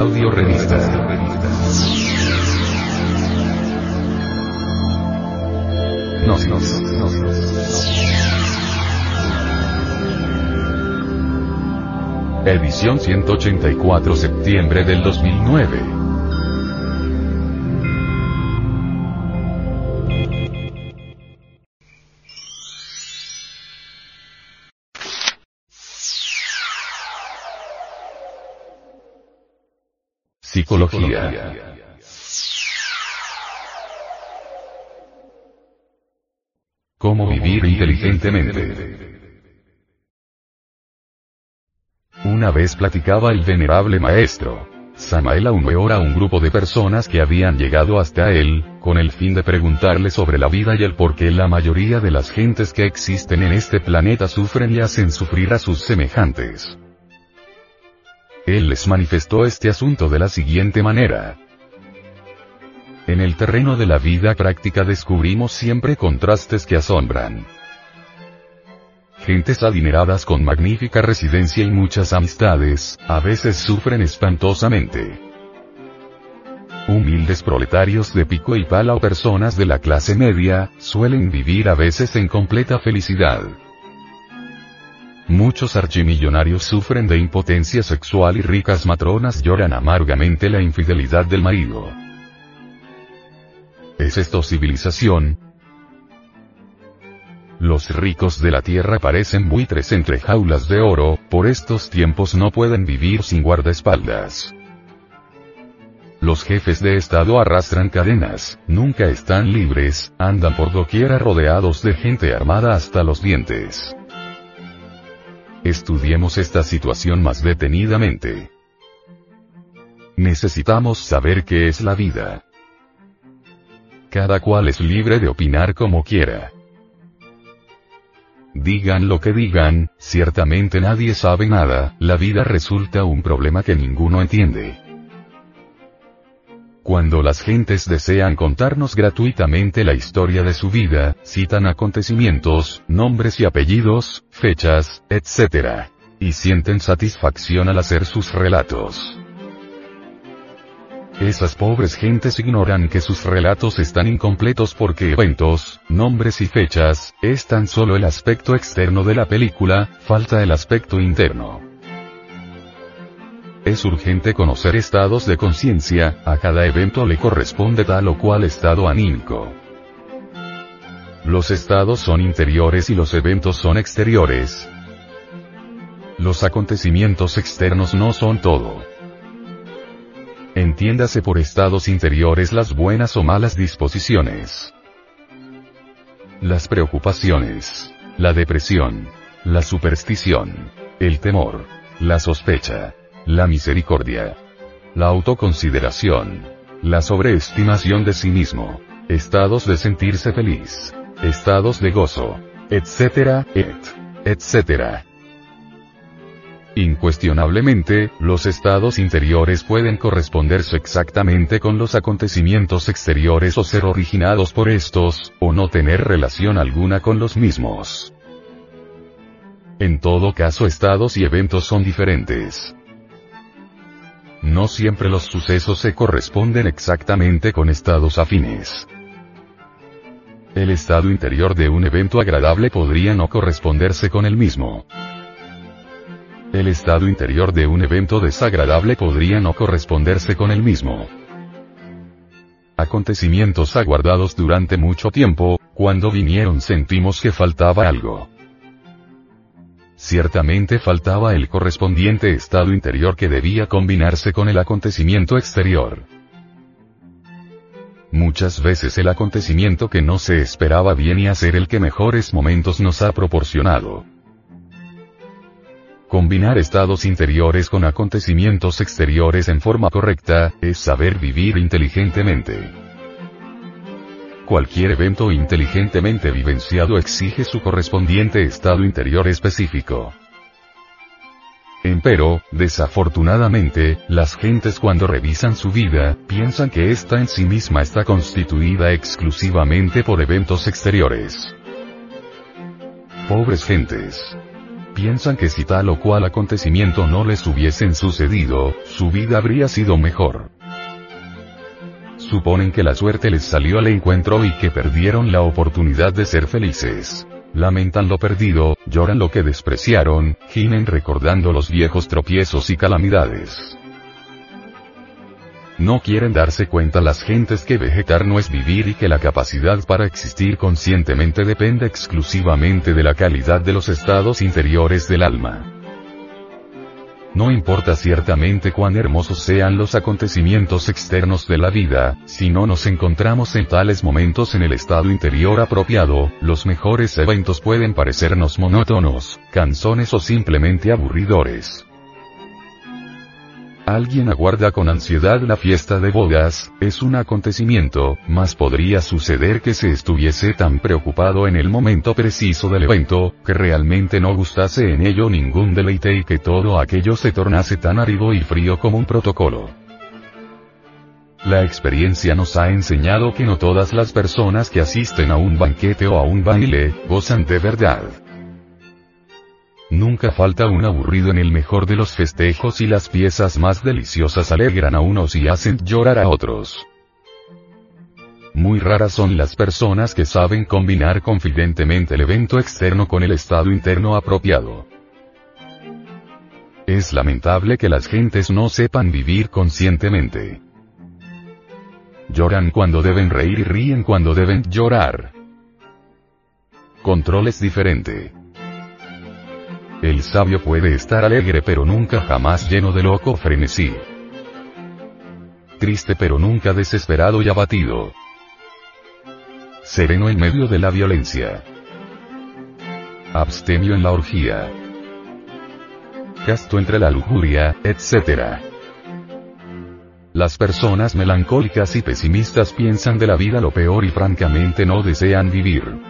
Audio Revista. Gnosis. Edición 184 septiembre del 2009. Psicología. Cómo vivir inteligentemente. Una vez platicaba el venerable maestro. Samael Aumeor a un grupo de personas que habían llegado hasta él, con el fin de preguntarle sobre la vida y el por qué la mayoría de las gentes que existen en este planeta sufren y hacen sufrir a sus semejantes. Él les manifestó este asunto de la siguiente manera. En el terreno de la vida práctica descubrimos siempre contrastes que asombran. Gentes adineradas con magnífica residencia y muchas amistades, a veces sufren espantosamente. Humildes proletarios de pico y pala o personas de la clase media, suelen vivir a veces en completa felicidad. Muchos archimillonarios sufren de impotencia sexual y ricas matronas lloran amargamente la infidelidad del marido. ¿Es esto civilización? Los ricos de la tierra parecen buitres entre jaulas de oro, por estos tiempos no pueden vivir sin guardaespaldas. Los jefes de Estado arrastran cadenas, nunca están libres, andan por doquiera rodeados de gente armada hasta los dientes. Estudiemos esta situación más detenidamente. Necesitamos saber qué es la vida. Cada cual es libre de opinar como quiera. Digan lo que digan, ciertamente nadie sabe nada, la vida resulta un problema que ninguno entiende. Cuando las gentes desean contarnos gratuitamente la historia de su vida, citan acontecimientos, nombres y apellidos, fechas, etc. Y sienten satisfacción al hacer sus relatos. Esas pobres gentes ignoran que sus relatos están incompletos porque eventos, nombres y fechas, es tan solo el aspecto externo de la película, falta el aspecto interno. Es urgente conocer estados de conciencia, a cada evento le corresponde tal o cual estado anímico. Los estados son interiores y los eventos son exteriores. Los acontecimientos externos no son todo. Entiéndase por estados interiores las buenas o malas disposiciones. Las preocupaciones. La depresión. La superstición. El temor. La sospecha. La misericordia. La autoconsideración. La sobreestimación de sí mismo. Estados de sentirse feliz. Estados de gozo. Etcétera, et. Etcétera. Incuestionablemente, los estados interiores pueden corresponderse exactamente con los acontecimientos exteriores o ser originados por estos, o no tener relación alguna con los mismos. En todo caso estados y eventos son diferentes. No siempre los sucesos se corresponden exactamente con estados afines. El estado interior de un evento agradable podría no corresponderse con el mismo. El estado interior de un evento desagradable podría no corresponderse con el mismo. Acontecimientos aguardados durante mucho tiempo, cuando vinieron sentimos que faltaba algo. Ciertamente faltaba el correspondiente estado interior que debía combinarse con el acontecimiento exterior. Muchas veces el acontecimiento que no se esperaba viene a ser el que mejores momentos nos ha proporcionado. Combinar estados interiores con acontecimientos exteriores en forma correcta, es saber vivir inteligentemente. Cualquier evento inteligentemente vivenciado exige su correspondiente estado interior específico. Empero, desafortunadamente, las gentes cuando revisan su vida, piensan que ésta en sí misma está constituida exclusivamente por eventos exteriores. Pobres gentes piensan que si tal o cual acontecimiento no les hubiesen sucedido, su vida habría sido mejor. Suponen que la suerte les salió al encuentro y que perdieron la oportunidad de ser felices. Lamentan lo perdido, lloran lo que despreciaron, gimen recordando los viejos tropiezos y calamidades. No quieren darse cuenta las gentes que vegetar no es vivir y que la capacidad para existir conscientemente depende exclusivamente de la calidad de los estados interiores del alma. No importa ciertamente cuán hermosos sean los acontecimientos externos de la vida, si no nos encontramos en tales momentos en el estado interior apropiado, los mejores eventos pueden parecernos monótonos, canzones o simplemente aburridores. Alguien aguarda con ansiedad la fiesta de bodas, es un acontecimiento, mas podría suceder que se estuviese tan preocupado en el momento preciso del evento, que realmente no gustase en ello ningún deleite y que todo aquello se tornase tan árido y frío como un protocolo. La experiencia nos ha enseñado que no todas las personas que asisten a un banquete o a un baile, gozan de verdad. Nunca falta un aburrido en el mejor de los festejos y las piezas más deliciosas alegran a unos y hacen llorar a otros. Muy raras son las personas que saben combinar confidentemente el evento externo con el estado interno apropiado. Es lamentable que las gentes no sepan vivir conscientemente. Lloran cuando deben reír y ríen cuando deben llorar. Control es diferente. El sabio puede estar alegre pero nunca jamás lleno de loco frenesí. Triste pero nunca desesperado y abatido. Sereno en medio de la violencia. Abstemio en la orgía. Casto entre la lujuria, etc. Las personas melancólicas y pesimistas piensan de la vida lo peor y francamente no desean vivir.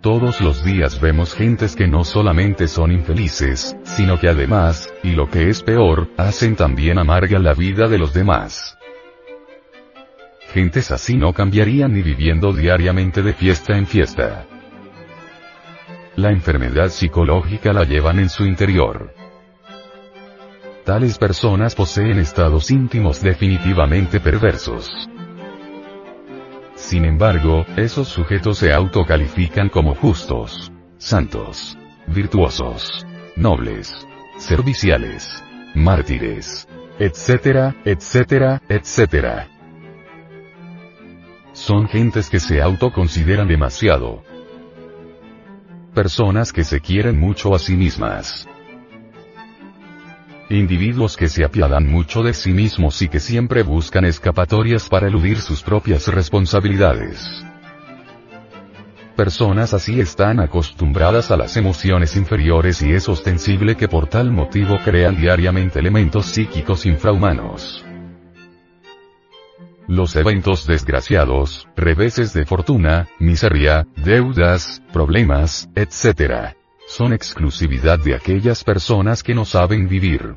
Todos los días vemos gentes que no solamente son infelices, sino que además, y lo que es peor, hacen también amarga la vida de los demás. Gentes así no cambiarían ni viviendo diariamente de fiesta en fiesta. La enfermedad psicológica la llevan en su interior. Tales personas poseen estados íntimos definitivamente perversos. Sin embargo, esos sujetos se autocalifican como justos, santos, virtuosos, nobles, serviciales, mártires, etcétera, etcétera, etcétera. Son gentes que se autoconsideran demasiado. Personas que se quieren mucho a sí mismas. Individuos que se apiadan mucho de sí mismos y que siempre buscan escapatorias para eludir sus propias responsabilidades. Personas así están acostumbradas a las emociones inferiores y es ostensible que por tal motivo crean diariamente elementos psíquicos infrahumanos. Los eventos desgraciados, reveses de fortuna, miseria, deudas, problemas, etc son exclusividad de aquellas personas que no saben vivir.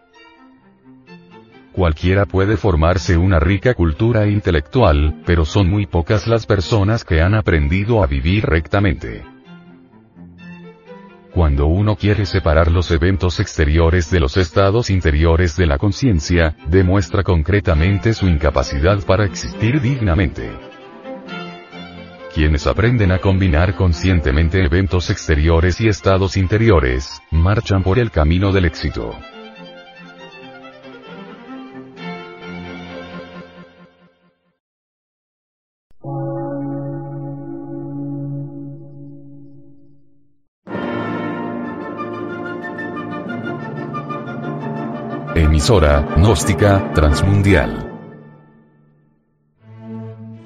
Cualquiera puede formarse una rica cultura intelectual, pero son muy pocas las personas que han aprendido a vivir rectamente. Cuando uno quiere separar los eventos exteriores de los estados interiores de la conciencia, demuestra concretamente su incapacidad para existir dignamente. Quienes aprenden a combinar conscientemente eventos exteriores y estados interiores, marchan por el camino del éxito. Emisora, gnóstica, transmundial